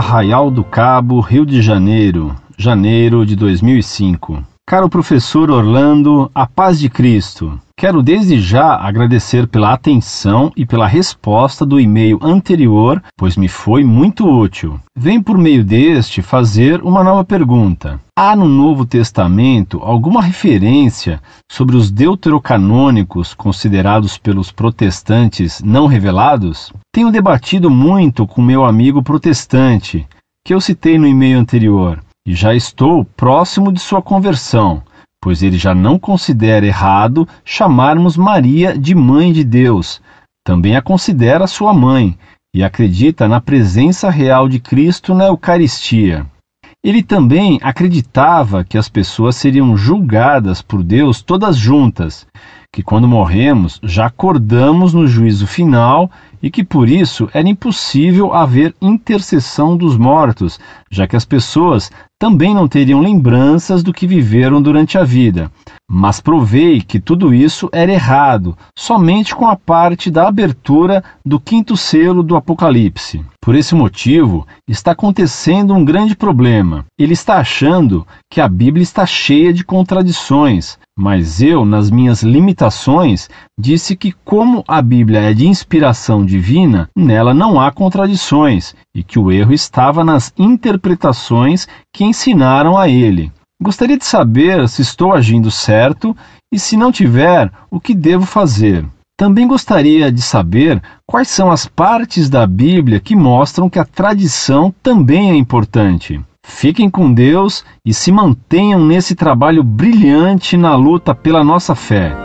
Arraial do Cabo, Rio de Janeiro, janeiro de 2005. Caro professor Orlando, a paz de Cristo. Quero desde já agradecer pela atenção e pela resposta do e-mail anterior, pois me foi muito útil. Venho por meio deste fazer uma nova pergunta. Há no Novo Testamento alguma referência sobre os deuterocanônicos considerados pelos protestantes não revelados? Tenho debatido muito com meu amigo protestante, que eu citei no e-mail anterior e já estou próximo de sua conversão, pois ele já não considera errado chamarmos Maria de Mãe de Deus. Também a considera sua mãe e acredita na presença real de Cristo na Eucaristia. Ele também acreditava que as pessoas seriam julgadas por Deus todas juntas, que quando morremos já acordamos no juízo final e que por isso era impossível haver intercessão dos mortos, já que as pessoas também não teriam lembranças do que viveram durante a vida. Mas provei que tudo isso era errado, somente com a parte da abertura do quinto selo do Apocalipse. Por esse motivo, está acontecendo um grande problema. Ele está achando que a Bíblia está cheia de contradições, mas eu, nas minhas limitações, disse que, como a Bíblia é de inspiração divina, nela não há contradições e que o erro estava nas interpretações que ensinaram a ele. Gostaria de saber se estou agindo certo e, se não tiver, o que devo fazer. Também gostaria de saber quais são as partes da Bíblia que mostram que a tradição também é importante. Fiquem com Deus e se mantenham nesse trabalho brilhante na luta pela nossa fé.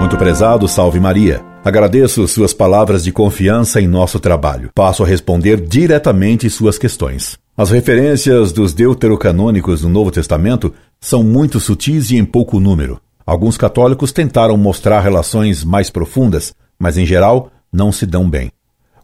Muito prezado, salve Maria. Agradeço suas palavras de confiança em nosso trabalho. Passo a responder diretamente suas questões. As referências dos deuterocanônicos no Novo Testamento são muito sutis e em pouco número. Alguns católicos tentaram mostrar relações mais profundas, mas em geral não se dão bem.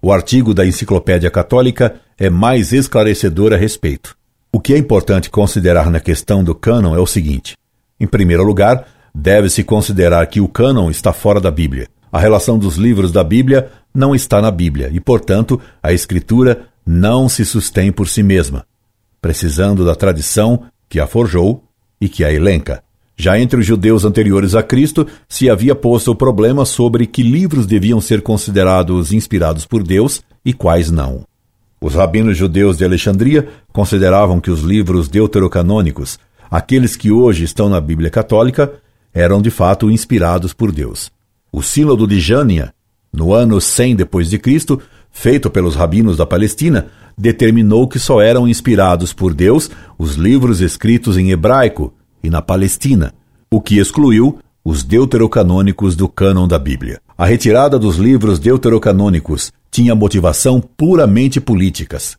O artigo da Enciclopédia Católica é mais esclarecedor a respeito. O que é importante considerar na questão do cânon é o seguinte: em primeiro lugar, deve-se considerar que o cânon está fora da Bíblia. A relação dos livros da Bíblia não está na Bíblia e, portanto, a Escritura não se sustém por si mesma, precisando da tradição que a forjou e que a elenca. Já entre os judeus anteriores a Cristo, se havia posto o problema sobre que livros deviam ser considerados inspirados por Deus e quais não. Os rabinos judeus de Alexandria consideravam que os livros deuterocanônicos, aqueles que hoje estão na Bíblia Católica, eram de fato inspirados por Deus. O Sínodo de Jânia, no ano 100 depois de Cristo, feito pelos rabinos da Palestina, determinou que só eram inspirados por Deus os livros escritos em hebraico, e na Palestina, o que excluiu os deuterocanônicos do cânon da Bíblia. A retirada dos livros deuterocanônicos tinha motivação puramente políticas.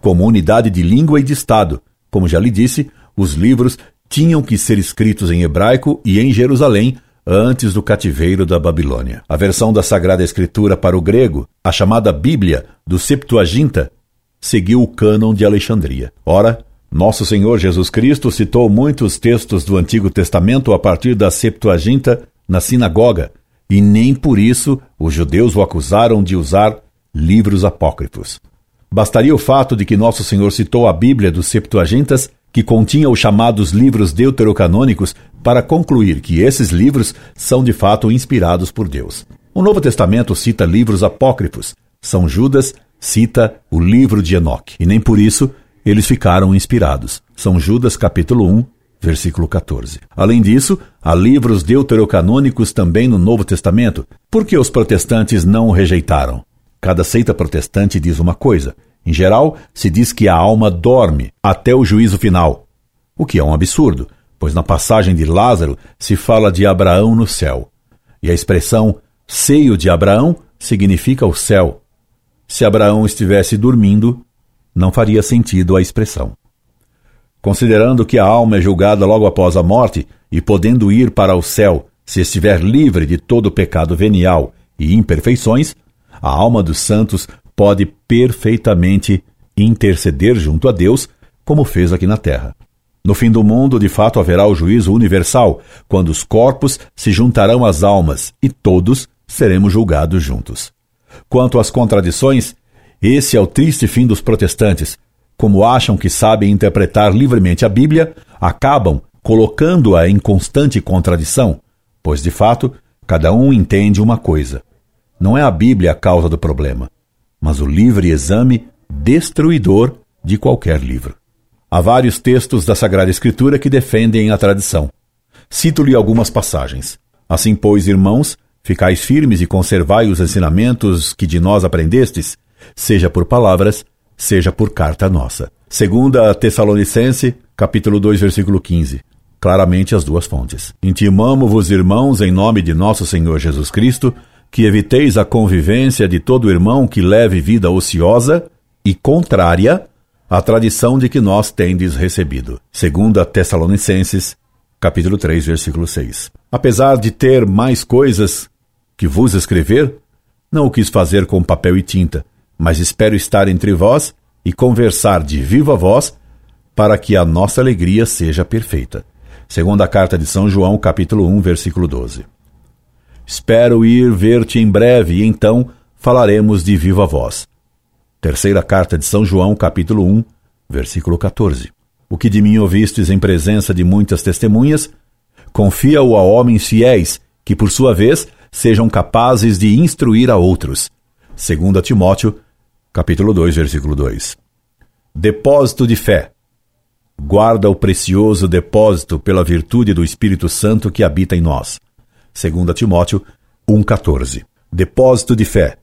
Como unidade de língua e de Estado, como já lhe disse, os livros tinham que ser escritos em hebraico e em Jerusalém antes do cativeiro da Babilônia. A versão da Sagrada Escritura para o grego, a chamada Bíblia do Septuaginta, seguiu o cânon de Alexandria. Ora, nosso Senhor Jesus Cristo citou muitos textos do Antigo Testamento a partir da Septuaginta na sinagoga, e nem por isso os judeus o acusaram de usar livros apócrifos. Bastaria o fato de que Nosso Senhor citou a Bíblia dos Septuagintas, que continha os chamados livros deuterocanônicos, para concluir que esses livros são de fato inspirados por Deus. O Novo Testamento cita livros apócrifos. São Judas cita o livro de Enoque, e nem por isso eles ficaram inspirados. São Judas capítulo 1, versículo 14. Além disso, há livros deuterocanônicos também no Novo Testamento. Por que os protestantes não o rejeitaram? Cada seita protestante diz uma coisa. Em geral, se diz que a alma dorme até o juízo final, o que é um absurdo, pois na passagem de Lázaro se fala de Abraão no céu. E a expressão seio de Abraão significa o céu. Se Abraão estivesse dormindo, não faria sentido a expressão. Considerando que a alma é julgada logo após a morte e podendo ir para o céu se estiver livre de todo pecado venial e imperfeições, a alma dos santos pode perfeitamente interceder junto a Deus, como fez aqui na terra. No fim do mundo, de fato, haverá o juízo universal, quando os corpos se juntarão às almas e todos seremos julgados juntos. Quanto às contradições, esse é o triste fim dos protestantes. Como acham que sabem interpretar livremente a Bíblia, acabam colocando-a em constante contradição, pois de fato, cada um entende uma coisa. Não é a Bíblia a causa do problema, mas o livre exame destruidor de qualquer livro. Há vários textos da Sagrada Escritura que defendem a tradição. Cito-lhe algumas passagens. Assim, pois, irmãos, ficais firmes e conservai os ensinamentos que de nós aprendestes, seja por palavras, seja por carta nossa. Segunda Tessalonicense, capítulo 2, versículo 15. Claramente as duas fontes. Intimamo-vos, irmãos, em nome de nosso Senhor Jesus Cristo, que eviteis a convivência de todo irmão que leve vida ociosa e contrária à tradição de que nós tendes recebido. Segunda Tessalonicenses, capítulo 3, versículo 6. Apesar de ter mais coisas que vos escrever, não o quis fazer com papel e tinta, mas espero estar entre vós e conversar de viva voz para que a nossa alegria seja perfeita. Segunda carta de São João, capítulo 1, versículo 12. Espero ir ver-te em breve e então falaremos de viva voz. Terceira carta de São João, capítulo 1, versículo 14. O que de mim ouvistes em presença de muitas testemunhas, confia-o a homens fiéis, que por sua vez sejam capazes de instruir a outros. 2 Timóteo, capítulo 2, versículo 2. Depósito de fé. Guarda o precioso depósito pela virtude do Espírito Santo que habita em nós. 2 Timóteo 1,14. Depósito de fé.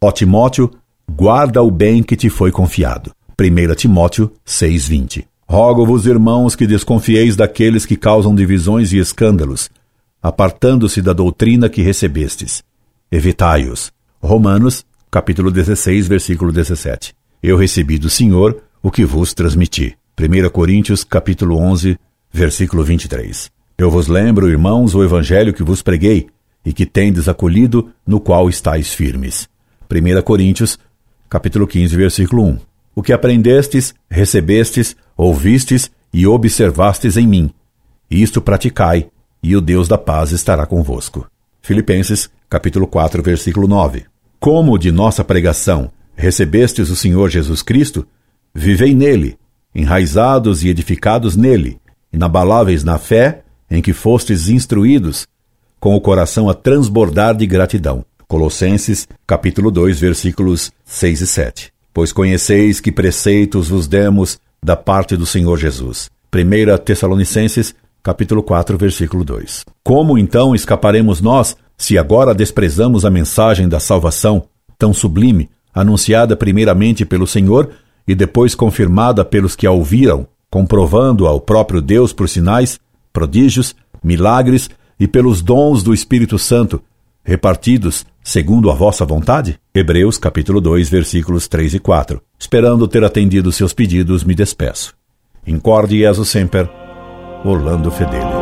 Ó Timóteo, guarda o bem que te foi confiado. 1 Timóteo 6,20. Rogo-vos, irmãos, que desconfieis daqueles que causam divisões e escândalos, apartando-se da doutrina que recebestes. Evitai-os. Romanos, capítulo 16, versículo 17. Eu recebi do Senhor o que vos transmiti. 1 Coríntios, capítulo 11, versículo 23. Eu vos lembro, irmãos, o evangelho que vos preguei e que tendes acolhido, no qual estáis firmes. 1 Coríntios, capítulo 15, versículo 1 o que aprendestes, recebestes, ouvistes e observastes em mim. Isto praticai, e o Deus da paz estará convosco. Filipenses, capítulo 4, versículo 9. Como de nossa pregação recebestes o Senhor Jesus Cristo, vivei nele, enraizados e edificados nele, inabaláveis na fé em que fostes instruídos, com o coração a transbordar de gratidão. Colossenses, capítulo 2, versículos 6 e 7 pois conheceis que preceitos vos demos da parte do Senhor Jesus. 1 Tessalonicenses, capítulo 4, versículo 2. Como então escaparemos nós se agora desprezamos a mensagem da salvação, tão sublime, anunciada primeiramente pelo Senhor e depois confirmada pelos que a ouviram, comprovando ao próprio Deus por sinais, prodígios, milagres e pelos dons do Espírito Santo, repartidos segundo a vossa vontade? Hebreus capítulo 2, versículos 3 e 4. Esperando ter atendido seus pedidos, me despeço. Incorde Jesus Semper, Orlando Fedeli.